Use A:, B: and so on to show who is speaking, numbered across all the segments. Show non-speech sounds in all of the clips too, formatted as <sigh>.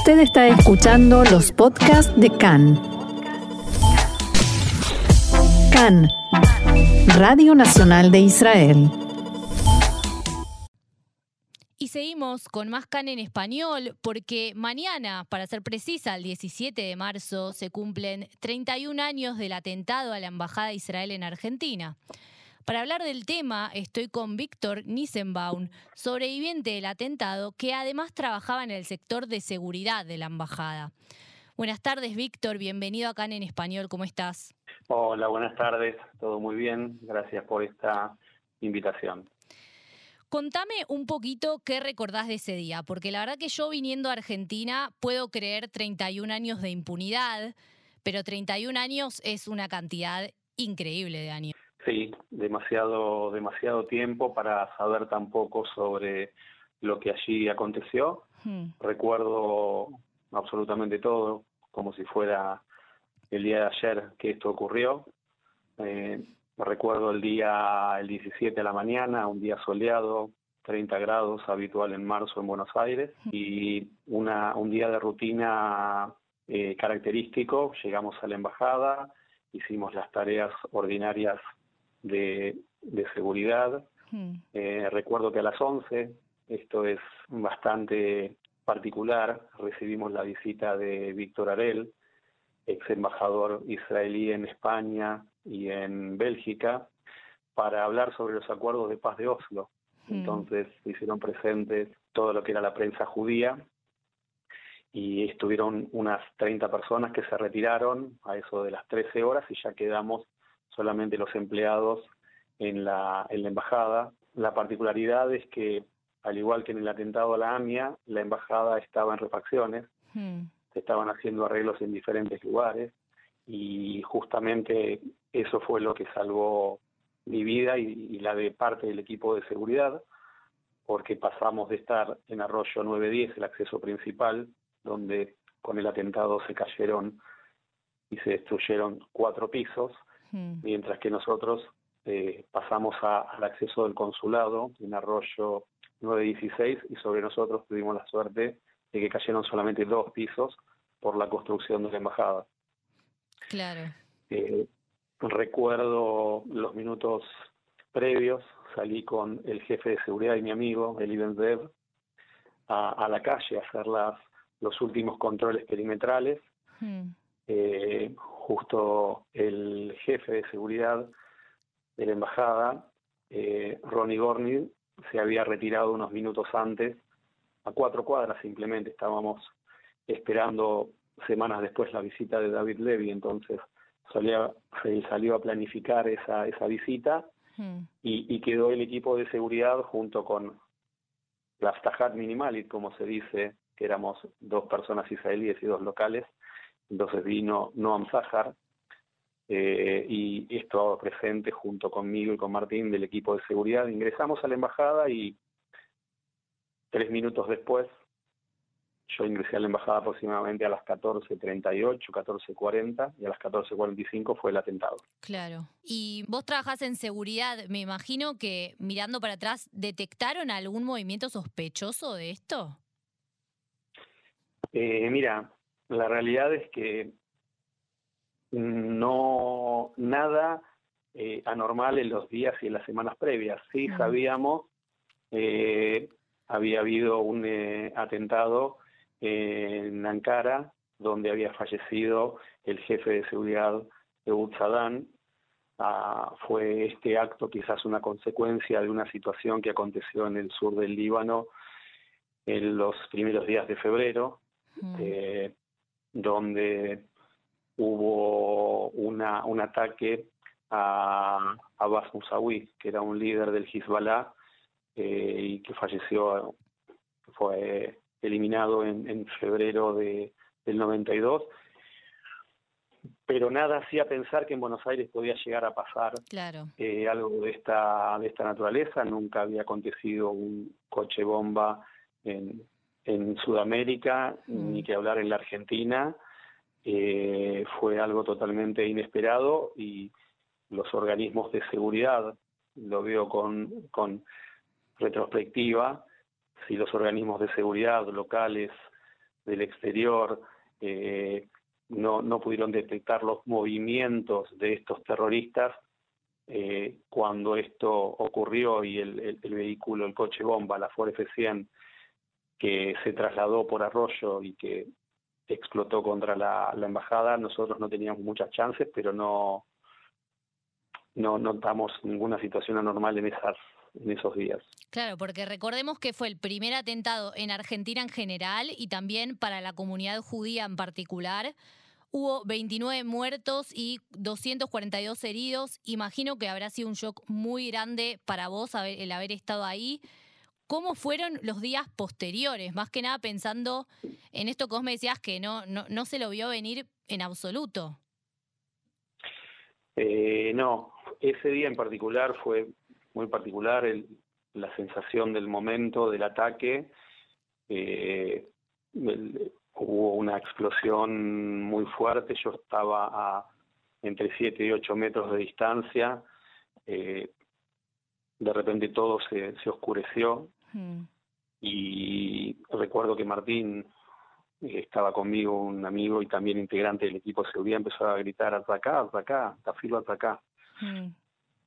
A: Usted está escuchando los podcasts de CAN. CAN, Radio Nacional de Israel.
B: Y seguimos con más CAN en español porque mañana, para ser precisa, el 17 de marzo, se cumplen 31 años del atentado a la Embajada de Israel en Argentina. Para hablar del tema, estoy con Víctor Nissenbaum, sobreviviente del atentado, que además trabajaba en el sector de seguridad de la embajada. Buenas tardes, Víctor. Bienvenido acá en Español. ¿Cómo estás?
C: Hola, buenas tardes. Todo muy bien. Gracias por esta invitación.
B: Contame un poquito qué recordás de ese día, porque la verdad que yo viniendo a Argentina puedo creer 31 años de impunidad, pero 31 años es una cantidad increíble de años.
C: Sí, demasiado, demasiado tiempo para saber tan poco sobre lo que allí aconteció. Hmm. Recuerdo absolutamente todo, como si fuera el día de ayer que esto ocurrió. Eh, recuerdo el día el 17 de la mañana, un día soleado, 30 grados, habitual en marzo en Buenos Aires, hmm. y una, un día de rutina eh, característico. Llegamos a la embajada, hicimos las tareas ordinarias de, seguridad. Hmm. Eh, recuerdo que a las 11, esto es bastante particular, recibimos la visita de Víctor Arel, ex embajador israelí en España y en Bélgica, para hablar sobre los acuerdos de paz de Oslo. Hmm. Entonces hicieron presentes todo lo que era la prensa judía y estuvieron unas 30 personas que se retiraron a eso de las 13 horas y ya quedamos solamente los empleados en la, en la embajada. La particularidad es que, al igual que en el atentado a la AMIA, la embajada estaba en refacciones, hmm. se estaban haciendo arreglos en diferentes lugares y justamente eso fue lo que salvó mi vida y, la de parte del equipo de seguridad, porque pasamos de estar en Arroyo 910, el acceso principal, donde con el atentado se cayeron y se destruyeron cuatro pisos, Mientras que nosotros eh, pasamos al acceso del consulado en Arroyo 916 y sobre nosotros tuvimos la suerte de que cayeron solamente dos pisos por la construcción de la embajada.
B: Claro.
C: Eh, recuerdo los minutos previos, salí con el jefe de seguridad y mi amigo, el Dev, a, a la calle a hacer las, los últimos controles perimetrales. Eh, justo el jefe de seguridad de la embajada, eh, Ronnie Gorney, se había retirado unos minutos antes, a cuatro cuadras simplemente, estábamos esperando semanas después la visita de David Levy, entonces se salió a planificar esa, esa visita hmm. y, quedó el equipo de seguridad junto con la Stahat Minimalit, como se dice, que éramos dos personas israelíes y dos locales, entonces vino Noam Zahar eh, y esto presente junto conmigo y con Martín del equipo de seguridad. Ingresamos a la embajada y tres minutos después yo ingresé a la embajada aproximadamente a las 14.38, 14.40 y a las 14.45 fue el atentado.
B: Claro. Y vos trabajás en seguridad, me imagino que mirando para atrás, ¿detectaron algún movimiento sospechoso de esto?
C: Eh, mira, la realidad es que no nada eh, anormal en los días y en las semanas previas. Sí sabíamos, eh, había habido un eh, atentado en Ankara donde había fallecido el jefe de seguridad de Saddam. Ah, fue este acto quizás una consecuencia de una situación que aconteció en el sur del Líbano en los primeros días de febrero donde hubo una, un ataque a Abbas Musawi, que era un líder del Hezbollah eh, y que falleció, fue eliminado en, en febrero de, del 92. Pero nada hacía pensar que en Buenos Aires podía llegar a pasar eh, algo de esta, de esta naturaleza. Nunca había acontecido un coche bomba en, en Sudamérica, mm. ni que hablar en la Argentina. Eh, fue algo totalmente inesperado y los organismos de seguridad, lo veo con, con retrospectiva, si los organismos de seguridad locales del exterior eh, no, no pudieron detectar los movimientos de estos terroristas eh, cuando esto ocurrió y el, vehículo, el coche bomba, la Ford F100, que se trasladó por arroyo y que explotó contra la, embajada, nosotros no teníamos muchas chances, pero no, no notamos ninguna situación anormal en esas en esos días.
B: Claro, porque recordemos que fue el primer atentado en Argentina en general y también para la comunidad judía en particular. Hubo 29 muertos y 242 heridos. Imagino que habrá sido un shock muy grande para vos el haber estado ahí. ¿Cómo fueron los días posteriores? Más que nada pensando en esto que vos me decías que no, no, se lo vio venir en absoluto.
C: Eh, no, ese día en particular fue muy particular la sensación del momento del ataque. Eh, hubo una explosión muy fuerte, yo estaba a entre 7 y 8 metros de distancia, eh, de repente todo se, se oscureció hmm. y recuerdo que Martín eh, estaba conmigo, un amigo y también integrante del equipo de seguridad, empezó a gritar, hasta acá, hasta acá, Tafilo, hasta acá. Hmm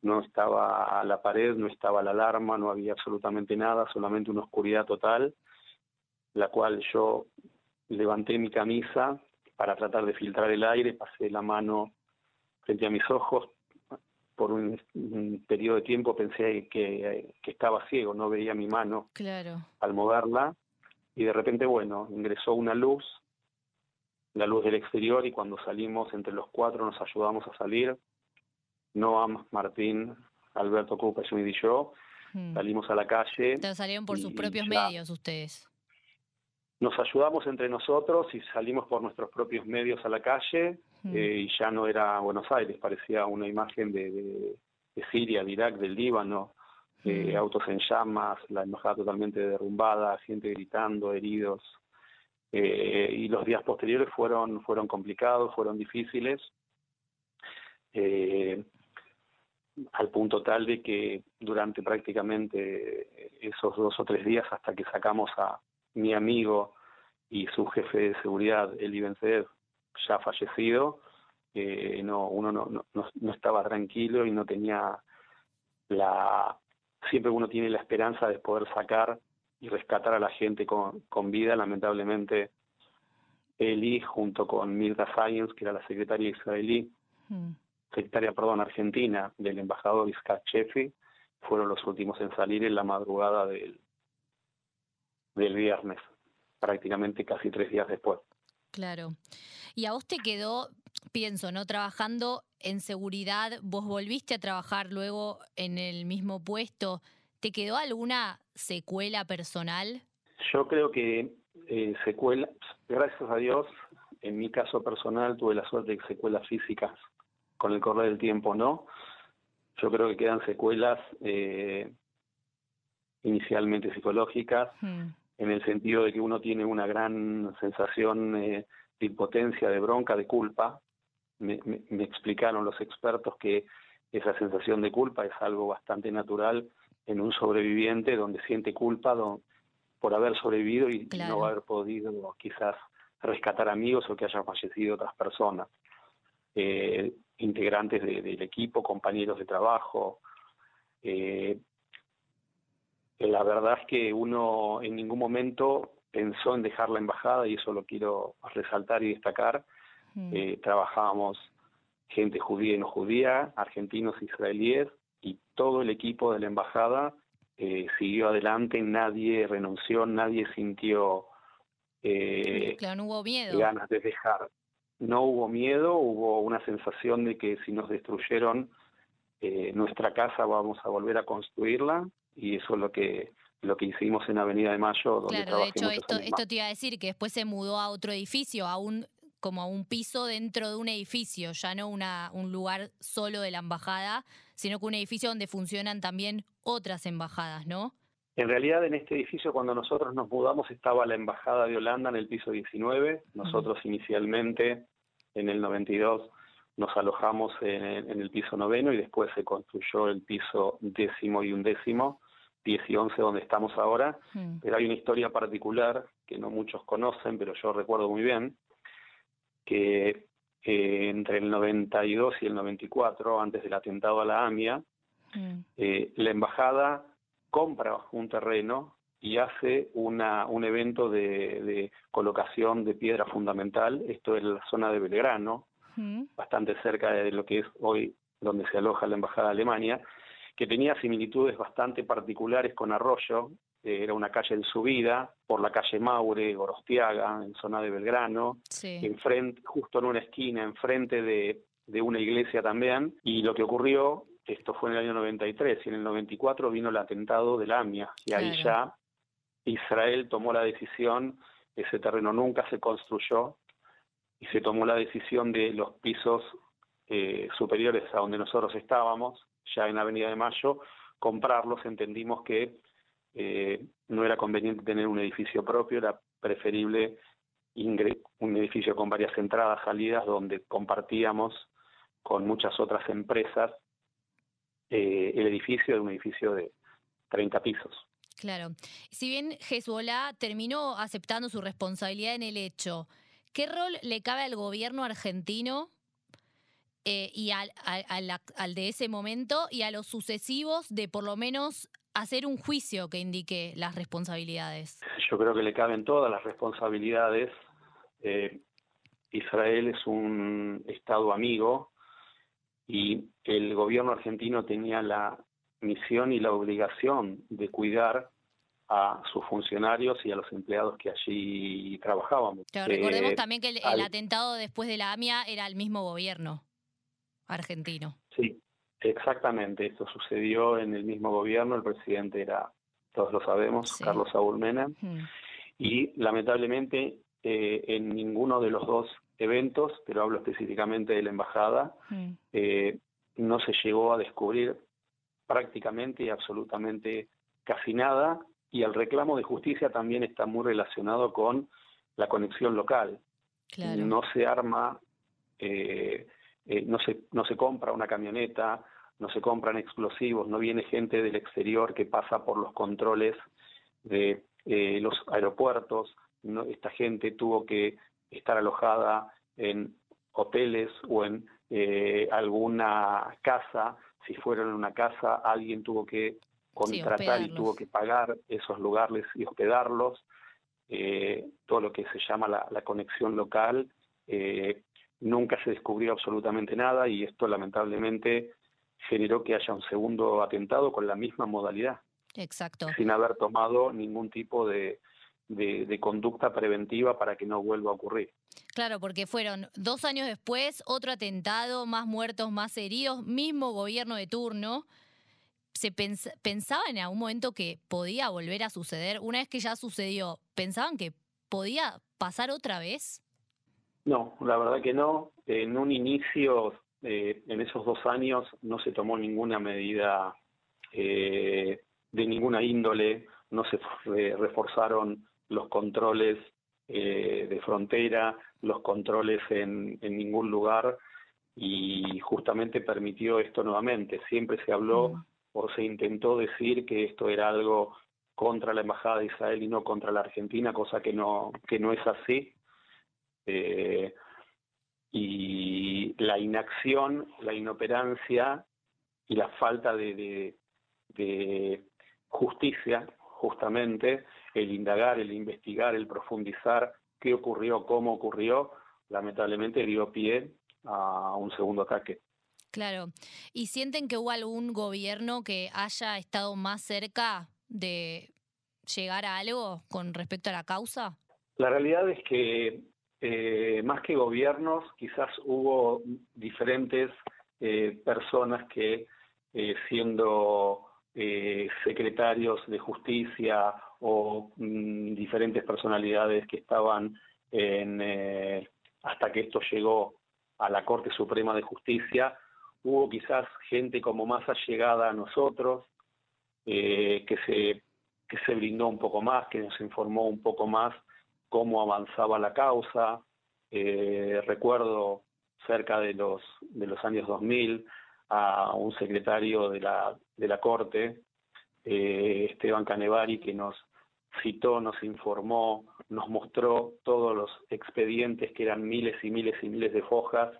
C: no estaba la pared, no estaba la alarma, no había absolutamente nada, solamente una oscuridad total, la cual yo levanté mi camisa para tratar de filtrar el aire, pasé la mano frente a mis ojos, por un, periodo de tiempo pensé que, que, estaba ciego, no veía mi mano
B: claro.
C: al moverla, y de repente, bueno, ingresó una luz, la luz del exterior, y cuando salimos entre los cuatro nos ayudamos a salir, Noam, Martín, Alberto Cupa, y yo, hmm. salimos a la calle.
B: Entonces salieron por sus propios medios ustedes.
C: Nos ayudamos entre nosotros y salimos por nuestros propios medios a la calle eh, y ya no era Buenos Aires, parecía una imagen de, Siria, de Irak, del Líbano, autos en llamas, la embajada totalmente derrumbada, gente gritando, heridos. Eh, y los días posteriores fueron, fueron complicados, fueron difíciles. Eh, al punto tal de que durante prácticamente esos dos o tres días hasta que sacamos a mi amigo y su jefe de seguridad, Eli Benzedev, ya fallecido, eh, no, uno no, no, no, estaba tranquilo y no tenía la... Siempre uno tiene la esperanza de poder sacar y rescatar a la gente con, con vida. Lamentablemente, Eli, junto con Mirta Science, que era la secretaria israelí, mm secretaria, perdón, argentina del embajador Iskat Chefi, fueron los últimos en salir en la madrugada del, del viernes, prácticamente casi tres días después.
B: Claro. Y a vos te quedó, pienso, ¿no? Trabajando en seguridad, vos volviste a trabajar luego en el mismo puesto. ¿Te quedó alguna secuela personal?
C: Yo creo que eh, secuelas, gracias a Dios, en mi caso personal tuve la suerte de secuelas físicas con el correr del tiempo no. Yo creo que quedan secuelas eh, inicialmente psicológicas, hmm. En el sentido de que uno tiene una gran sensación eh, de impotencia, de bronca, de culpa. Me, explicaron los expertos que esa sensación de culpa es algo bastante natural en un sobreviviente donde siente culpa por haber sobrevivido y no haber podido quizás rescatar amigos o que hayan fallecido otras personas. Eh, integrantes del equipo, compañeros de trabajo. Eh, la verdad es que uno en ningún momento pensó en dejar la embajada y eso lo quiero resaltar y destacar. Mm. Eh, trabajábamos gente judía y no judía, argentinos, israelíes y todo el equipo de la embajada eh, siguió adelante, nadie renunció, nadie sintió
B: claro, no hubo miedo.
C: ganas de dejar no hubo miedo, hubo una sensación de que si nos destruyeron eh, nuestra casa vamos a volver a construirla y eso es lo que lo que hicimos en Avenida de Mayo. Donde
B: claro, de hecho esto, esto te iba a decir que después se mudó a otro edificio, a un como a un piso dentro de un edificio, ya no una, un lugar solo de la embajada, sino que un edificio donde funcionan también otras embajadas, ¿no?
C: En realidad en este edificio cuando nosotros nos mudamos estaba la embajada de Holanda en el piso 19. Nosotros inicialmente en el 92 nos alojamos en, el piso noveno y después se construyó el piso décimo y undécimo, 10 y 11 donde estamos ahora, hmm. pero hay una historia particular que no muchos conocen, pero yo recuerdo muy bien, que eh, entre el 92 y el 94, antes del atentado a la AMIA, mm. eh, la embajada compra un terreno y hace una, un evento de, colocación de piedra fundamental, esto es la zona de Belgrano, mm. bastante cerca de lo que es hoy donde se aloja la embajada de Alemania, que tenía similitudes bastante particulares con Arroyo, era una calle en subida, por la calle Maure, Gorostiaga, en zona de Belgrano, enfrente, justo en una esquina, enfrente de, de una iglesia también, y lo que ocurrió, esto fue en el año 93, y en el 94 vino el atentado de la AMIA, y ahí ya Israel tomó la decisión, ese terreno nunca se construyó, y se tomó la decisión de los pisos eh, superiores a donde nosotros estábamos, ya en Avenida de Mayo, comprarlos, entendimos que eh, no era conveniente tener un edificio propio, era preferible un edificio con varias entradas, salidas, donde compartíamos con muchas otras empresas eh, el edificio de un edificio de 30 pisos.
B: Claro. Si bien Hezbollah terminó aceptando su responsabilidad en el hecho, ¿qué rol le cabe al gobierno argentino eh, y al, al, de ese momento y a los sucesivos de por lo menos hacer un juicio que indique las responsabilidades?
C: Yo creo que le caben todas las responsabilidades. Eh, Israel es un Estado amigo y el gobierno argentino tenía la misión y la obligación de cuidar a sus funcionarios y a los empleados que allí trabajaban.
B: recordemos eh, también que el, atentado después de la AMIA era el mismo gobierno argentino.
C: Sí, exactamente. Esto sucedió en el mismo gobierno. El presidente era, todos lo sabemos, Carlos Saúl Menem. Y lamentablemente eh, en ninguno de los dos eventos, pero hablo específicamente de la embajada, eh, no se llegó a descubrir prácticamente y absolutamente casi nada. Y el reclamo de justicia también está muy relacionado con la conexión local. No se arma eh, eh, no, se, no se compra una camioneta, no se compran explosivos, no viene gente del exterior que pasa por los controles de eh, los aeropuertos, esta gente tuvo que estar alojada en hoteles o en eh, alguna casa, si fueron en una casa alguien tuvo que contratar y tuvo que pagar esos lugares y hospedarlos, todo lo que se llama la, la conexión local, nunca se descubrió absolutamente nada y esto lamentablemente generó que haya un segundo atentado con la misma modalidad.
B: Exacto.
C: Sin haber tomado ningún tipo de, de, conducta preventiva para que no vuelva a ocurrir.
B: Claro, porque fueron dos años después, otro atentado, más muertos, más heridos, mismo gobierno de turno. ¿Se pensaba en algún momento que podía volver a suceder? Una vez que ya sucedió, ¿pensaban que podía pasar otra vez?
C: No, la verdad que no. En un inicio, eh, en esos dos años, no se tomó ninguna medida eh, de ninguna índole, no se reforzaron los controles eh, de frontera, los controles en, en, ningún lugar y justamente permitió esto nuevamente. Siempre se habló o se intentó decir que esto era algo contra la Embajada de Israel y no contra la Argentina, cosa que no, que no es así. Eh, y la inacción, la inoperancia y la falta de, justicia, justamente, el indagar, el investigar, el profundizar qué ocurrió, cómo ocurrió, lamentablemente dio pie a un segundo ataque.
B: Claro. ¿Y sienten que hubo algún gobierno que haya estado más cerca de llegar a algo con respecto a la causa?
C: La realidad es que eh, más que gobiernos, quizás hubo diferentes eh, personas que eh, siendo secretarios de justicia o mm, diferentes personalidades que estaban hasta que esto llegó a la Corte Suprema de Justicia, hubo quizás gente como más allegada a nosotros, que, se, que se brindó un poco más, que nos informó un poco más cómo avanzaba la causa. Eh, recuerdo cerca de los, años 2000 a un secretario de la, Corte, eh, Esteban Canevari, que nos, citó, nos informó, nos mostró todos los expedientes que eran miles y miles y miles de fojas,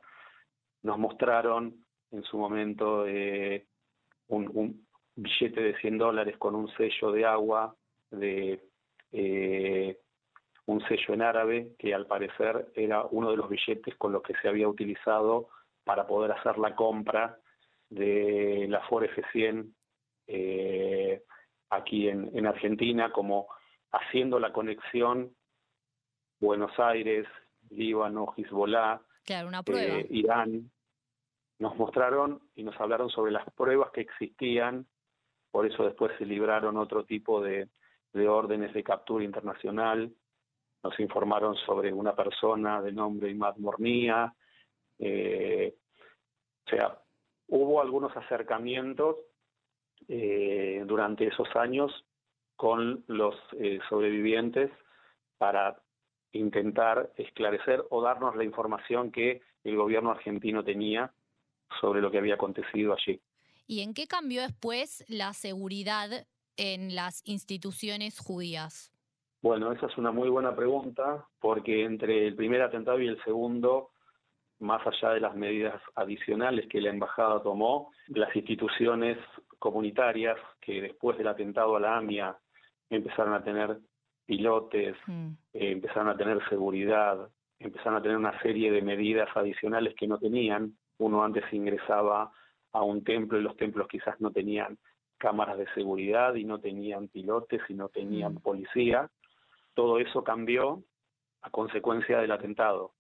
C: nos mostraron en su momento eh, un, billete de 100 dólares con un sello de agua, de un sello en árabe, que al parecer era uno de los billetes con los que se había utilizado para poder hacer la compra de la Ford F100 eh, aquí en, Argentina, como haciendo la conexión Buenos Aires, Líbano, Hezbollah,
B: eh,
C: Irán. Nos mostraron y nos hablaron sobre las pruebas que existían, por eso después se libraron otro tipo de, órdenes de captura internacional. Nos informaron sobre una persona de nombre Imad Mornía. Eh, o sea, hubo algunos acercamientos eh, durante esos años con los eh, sobrevivientes para intentar esclarecer o darnos la información que el gobierno argentino tenía sobre lo que había acontecido allí.
B: ¿Y en qué cambió después la seguridad en las instituciones judías?
C: Bueno, esa es una muy buena pregunta, porque entre el primer atentado y el segundo más allá de las medidas adicionales que la embajada tomó, las instituciones comunitarias que después del atentado a la AMIA empezaron a tener pilotes, mm. eh, empezaron a tener seguridad, empezaron a tener una serie de medidas adicionales que no tenían. Uno antes ingresaba a un templo y los templos quizás no tenían cámaras de seguridad y no tenían pilotes y no tenían mm. policía. Todo eso cambió a consecuencia del atentado.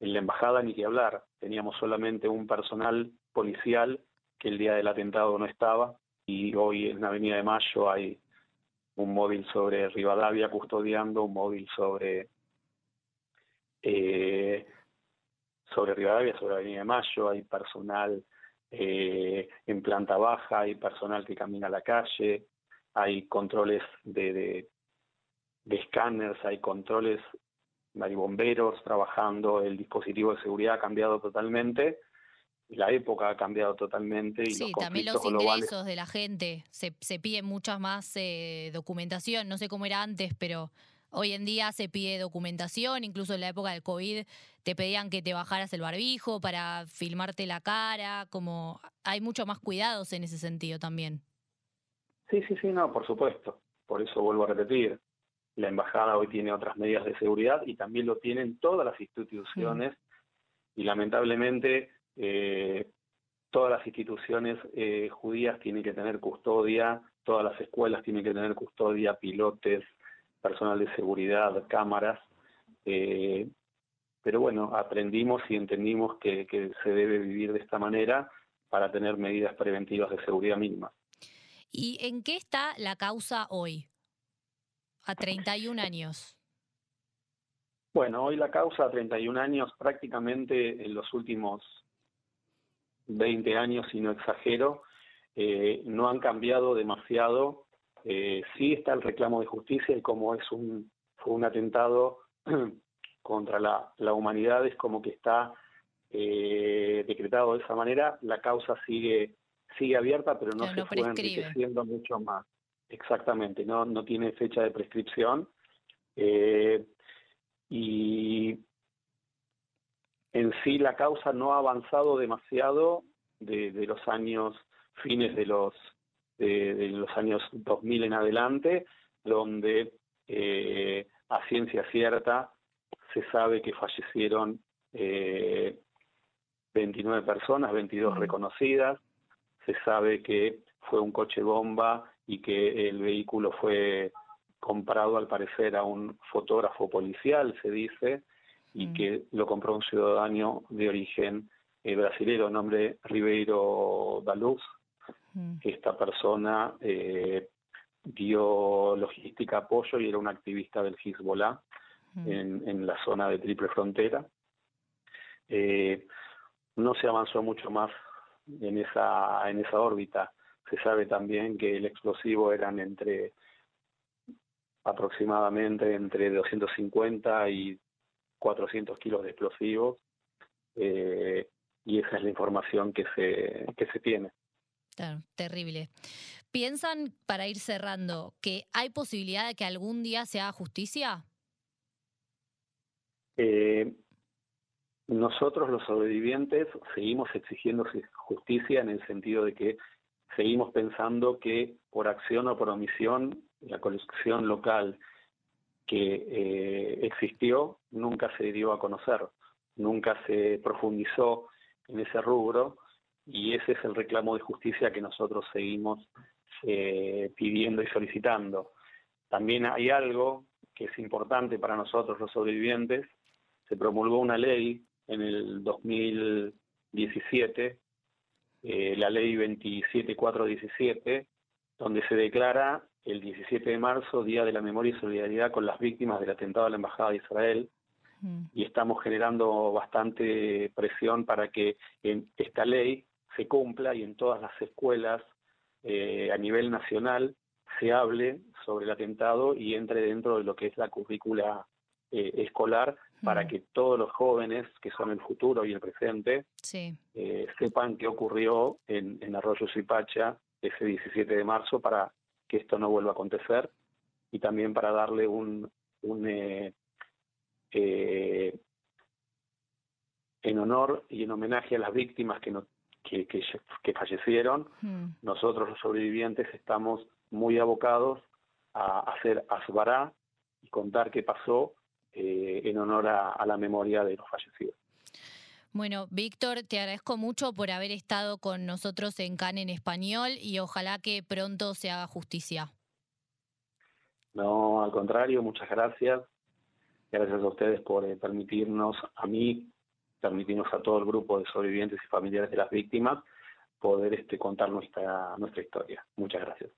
C: En la embajada ni que hablar, teníamos solamente un personal policial que el día del atentado no estaba y hoy en la Avenida de Mayo hay un móvil sobre Rivadavia custodiando, un móvil sobre eh, sobre Rivadavia, sobre Avenida de Mayo, hay personal eh, en planta baja, hay personal que camina a la calle, hay controles de, de escáneres, hay controles hay bomberos trabajando, el dispositivo de seguridad ha cambiado totalmente, la época ha cambiado totalmente. Y
B: sí, también los ingresos de la gente, se, se pide mucha más eh, documentación, no sé cómo era antes, pero hoy en día se pide documentación, incluso en la época del COVID te pedían que te bajaras el barbijo para filmarte la cara, como hay mucho más cuidados en ese sentido también.
C: Sí, sí, sí, no, por supuesto. Por eso vuelvo a repetir, la embajada hoy tiene otras medidas de seguridad y también lo tienen todas las instituciones y lamentablemente eh, todas las instituciones eh, judías tienen que tener custodia, todas las escuelas tienen que tener custodia, pilotes, personal de seguridad, cámaras. Eh, pero bueno, aprendimos y entendimos que, que se debe vivir de esta manera para tener medidas preventivas de seguridad mínimas.
B: ¿Y en qué está la causa hoy? A 31 años?
C: Bueno, hoy la causa a 31 años prácticamente en los últimos 20 años, si no exagero, eh, no han cambiado demasiado. Eh, sí está el reclamo de justicia y como es un, fue un atentado <clears throat> contra la, la humanidad, es como que está eh, decretado de esa manera, la causa sigue sigue abierta, pero no se fue enriqueciendo mucho más. Exactamente, no, no tiene fecha de prescripción. Eh, y en sí la causa no ha avanzado demasiado de, los años, fines de los, de, los años 2000 en adelante, donde eh, a ciencia cierta se sabe que fallecieron eh, 29 personas, 22 reconocidas, se sabe que fue un coche bomba y que el vehículo fue comprado al parecer a un fotógrafo policial, se dice, y mm. que lo compró un ciudadano de origen eh, brasileño, nombre Ribeiro da Luz. Mm. Esta persona eh, dio logística, apoyo y era un activista del Hezbollah mm. en, la zona de Triple Frontera. Eh, no se avanzó mucho más en esa, en esa órbita. Se sabe también que el explosivo eran entre aproximadamente entre 250 y 400 kilos de explosivos eh, y esa es la información que se, que se tiene.
B: Claro, terrible. ¿Piensan, para ir cerrando, que hay posibilidad de que algún día se haga justicia?
C: Eh, nosotros los sobrevivientes seguimos exigiendo justicia en el sentido de que seguimos pensando que por acción o por omisión la colección local que eh, existió nunca se dio a conocer, nunca se profundizó en ese rubro y ese es el reclamo de justicia que nosotros seguimos eh, pidiendo y solicitando. También hay algo que es importante para nosotros los sobrevivientes, se promulgó una ley en el 2017, eh, la ley 27417, donde se declara el 17 de marzo Día de la Memoria y Solidaridad con las víctimas del atentado a la Embajada de Israel. Mm. Y estamos generando bastante presión para que en esta ley se cumpla y en todas las escuelas eh, a nivel nacional se hable sobre el atentado y entre dentro de lo que es la currícula eh, escolar para que todos los jóvenes, que son el futuro y el presente, eh, sepan qué ocurrió en, en Arroyo Zipacha ese 17 de marzo para que esto no vuelva a acontecer y también para darle un, un eh, eh, en honor y en homenaje a las víctimas que, no, que, que, fallecieron, nosotros los sobrevivientes estamos muy abocados a hacer asbará y contar qué pasó eh, en honor a, la memoria de los fallecidos.
B: Bueno, Víctor, te agradezco mucho por haber estado con nosotros en CAN en español y ojalá que pronto se haga justicia.
C: No, al contrario, muchas gracias. Gracias a ustedes por eh, permitirnos, a mí, permitirnos a todo el grupo de sobrevivientes y familiares de las víctimas, poder este, contar nuestra, nuestra historia. Muchas gracias.